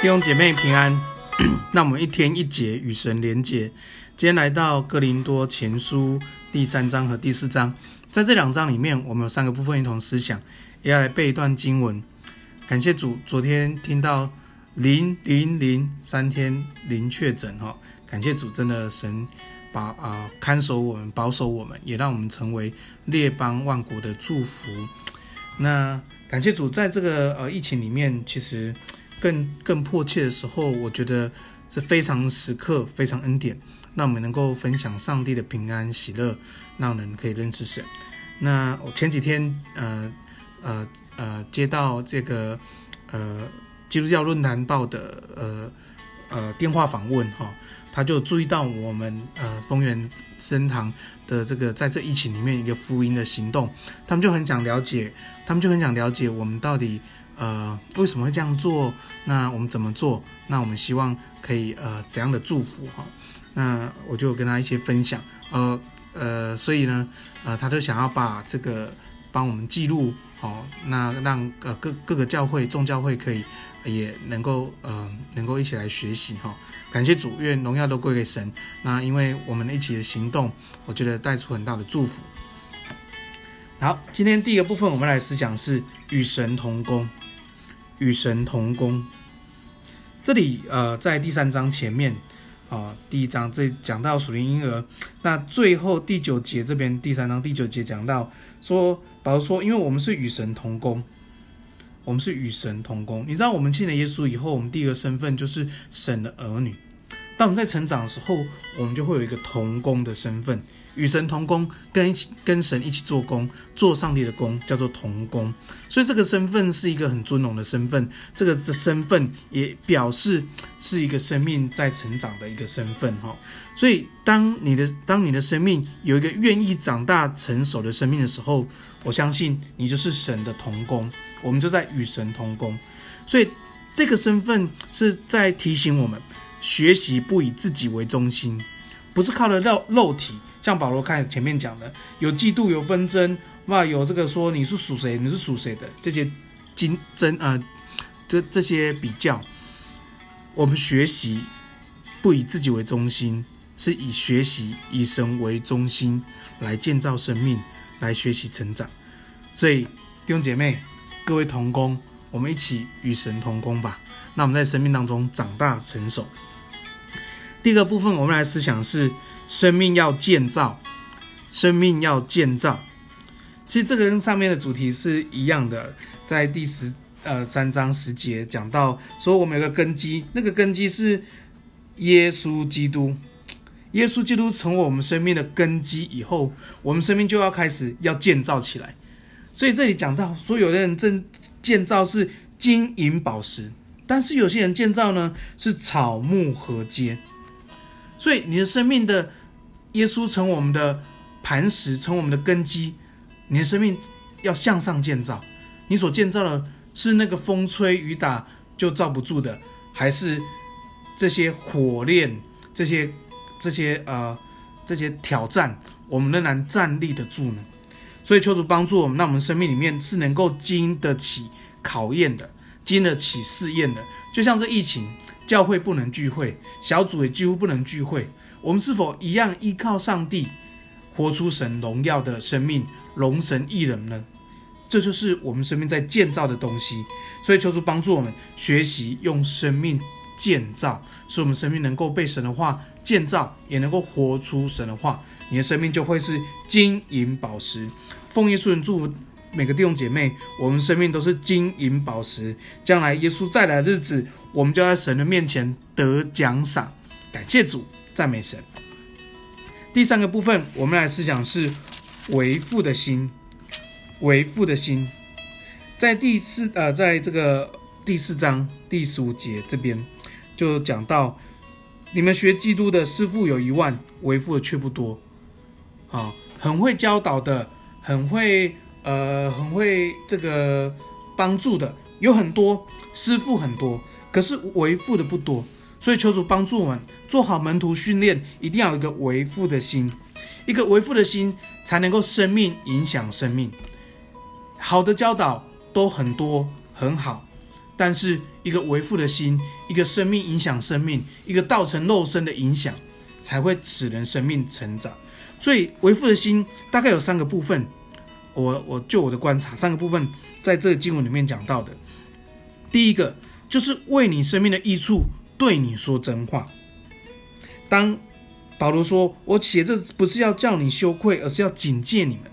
弟兄姐妹平安，那我们一天一节与神连结。今天来到哥林多前书第三章和第四章，在这两章里面，我们有三个部分一同思想，也要来背一段经文。感谢主，昨天听到零零零三天零确诊哈，感谢主，真的神把啊、看守我们，保守我们，也让我们成为列邦万国的祝福。那感谢主，在这个呃疫情里面，其实。更更迫切的时候，我觉得是非常时刻，非常恩典，那我们能够分享上帝的平安喜乐，让人可以认识神。那我前几天呃呃呃接到这个呃基督教论坛报的呃呃电话访问哈，他就注意到我们呃丰原圣堂的这个在这疫情里面一个福音的行动，他们就很想了解，他们就很想了解我们到底。呃，为什么会这样做？那我们怎么做？那我们希望可以呃怎样的祝福哈？那我就跟他一些分享，呃呃，所以呢，呃，他就想要把这个帮我们记录好，那让呃各各个教会众教会可以也能够呃能够一起来学习哈。感谢主，愿荣耀都归给神。那因为我们一起的行动，我觉得带出很大的祝福。好，今天第一个部分我们来思想是与神同工。与神同工，这里呃，在第三章前面啊、第一章这讲到属灵婴儿，那最后第九节这边第三章第九节讲到说，保罗说，因为我们是与神同工，我们是与神同工。你知道，我们信了耶稣以后，我们第一个身份就是神的儿女。当我们在成长的时候，我们就会有一个同工的身份。与神同工，跟一起跟神一起做工，做上帝的工，叫做同工。所以这个身份是一个很尊荣的身份。这个的身份也表示是一个生命在成长的一个身份哈。所以当你的当你的生命有一个愿意长大成熟的生命的时候，我相信你就是神的同工。我们就在与神同工。所以这个身份是在提醒我们学习不以自己为中心，不是靠着肉肉体。像保罗看前面讲的，有嫉妒，有纷争，哇，有这个说你是属谁，你是属谁的这些竞争啊，这这些比较，我们学习不以自己为中心，是以学习以神为中心来建造生命，来学习成长。所以弟兄姐妹，各位同工，我们一起与神同工吧。那我们在生命当中长大成熟。第二个部分，我们来思想是。生命要建造，生命要建造。其实这个跟上面的主题是一样的，在第十呃三章十节讲到说，我们有个根基，那个根基是耶稣基督。耶稣基督成为我们生命的根基以后，我们生命就要开始要建造起来。所以这里讲到说，有的人正建造是金银宝石，但是有些人建造呢是草木禾秸。所以你的生命的。耶稣成我们的磐石，成我们的根基。你的生命要向上建造，你所建造的是那个风吹雨打就罩不住的，还是这些火炼、这些、这些呃、这些挑战，我们仍然站立得住呢？所以求主帮助我们，让我们生命里面是能够经得起考验的，经得起试验的。就像这疫情，教会不能聚会，小组也几乎不能聚会。我们是否一样依靠上帝，活出神荣耀的生命，荣神益人呢？这就是我们生命在建造的东西。所以求主帮助我们学习用生命建造，使我们生命能够被神的话建造，也能够活出神的话。你的生命就会是金银宝石。奉耶稣人祝福每个弟兄姐妹，我们生命都是金银宝石。将来耶稣再来的日子，我们就在神的面前得奖赏。感谢主。赞美神。第三个部分，我们来思想是为父的心，为父的心，在第四呃，在这个第四章第十五节这边就讲到，你们学基督的师傅有一万，为父的却不多。啊，很会教导的，很会呃，很会这个帮助的有很多，师傅很多，可是为父的不多。所以求主帮助我们做好门徒训练，一定要有一个为父的心，一个为父的心才能够生命影响生命。好的教导都很多很好，但是一个为父的心，一个生命影响生命，一个道成肉身的影响，才会使人生命成长。所以为父的心大概有三个部分。我我就我的观察，三个部分在这个经文里面讲到的。第一个就是为你生命的益处对你说真话。当保罗说：“我写这不是要叫你羞愧，而是要警戒你们。”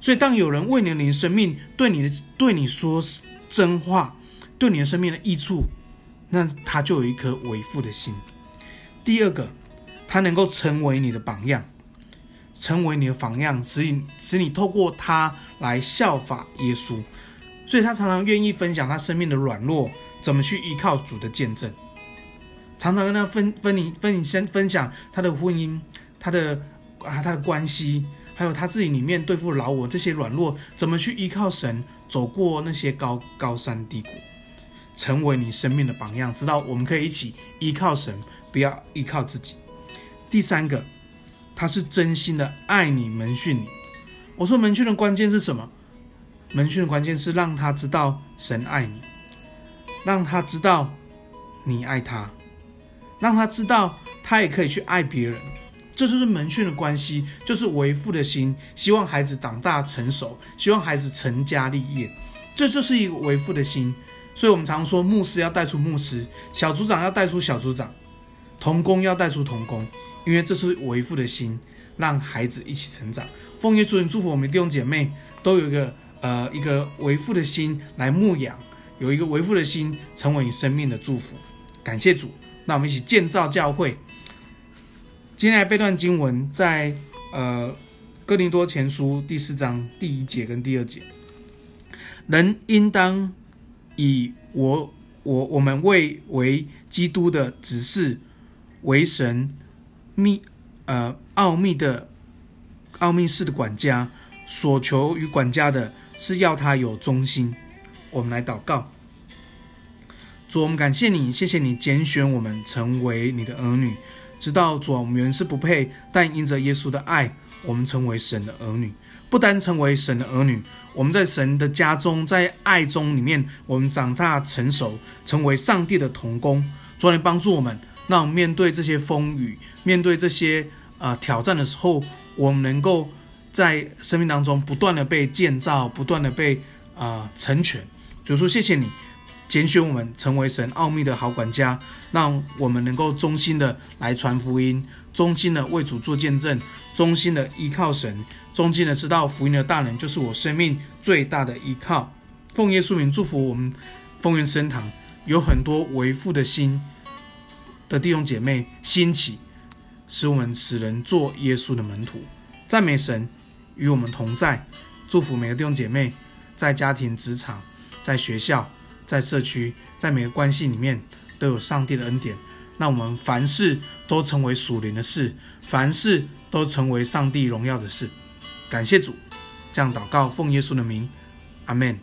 所以，当有人为了你的生命对你的对你说真话，对你的生命的益处，那他就有一颗为父的心。第二个，他能够成为你的榜样，成为你的榜样，使你使你透过他来效法耶稣。所以他常常愿意分享他生命的软弱，怎么去依靠主的见证，常常跟他分分你分你先分享他的婚姻，他的啊他的关系。还有他自己里面对付老我这些软弱，怎么去依靠神走过那些高高山低谷，成为你生命的榜样，知道我们可以一起依靠神，不要依靠自己。第三个，他是真心的爱你，门训你。我说门训的关键是什么？门训的关键是让他知道神爱你，让他知道你爱他，让他知道他也可以去爱别人。这就是门训的关系，就是为父的心，希望孩子长大成熟，希望孩子成家立业，这就是一个为父的心。所以，我们常说，牧师要带出牧师，小组长要带出小组长，同工要带出同工，因为这是为父的心，让孩子一起成长。奉耶稣名祝福我们弟兄姐妹，都有一个呃一个为父的心来牧养，有一个为父的心成为你生命的祝福。感谢主，那我们一起建造教会。今天来背段经文在，呃哥林多前书第四章第一节跟第二节，人应当以我我我们为为基督的指示，为神秘呃奥秘的奥秘式的管家，所求于管家的是要他有忠心。我们来祷告，主，我们感谢你，谢谢你拣选我们成为你的儿女。知道主，我们原是不配，但因着耶稣的爱，我们成为神的儿女。不单成为神的儿女，我们在神的家中，在爱中里面，我们长大成熟，成为上帝的童工。主，你帮助我们，让面对这些风雨，面对这些啊、呃、挑战的时候，我们能够在生命当中不断的被建造，不断的被啊、呃、成全。主说，谢谢你。拣选我们成为神奥秘的好管家，让我们能够忠心的来传福音，忠心的为主做见证，忠心的依靠神，忠心的知道福音的大能就是我生命最大的依靠。奉耶稣名祝福我们丰原圣堂有很多为父的心的弟兄姐妹兴起，使我们使人做耶稣的门徒。赞美神与我们同在，祝福每个弟兄姐妹在家庭、职场、在学校。在社区，在每个关系里面都有上帝的恩典，那我们凡事都成为属灵的事，凡事都成为上帝荣耀的事。感谢主，这样祷告，奉耶稣的名，阿门。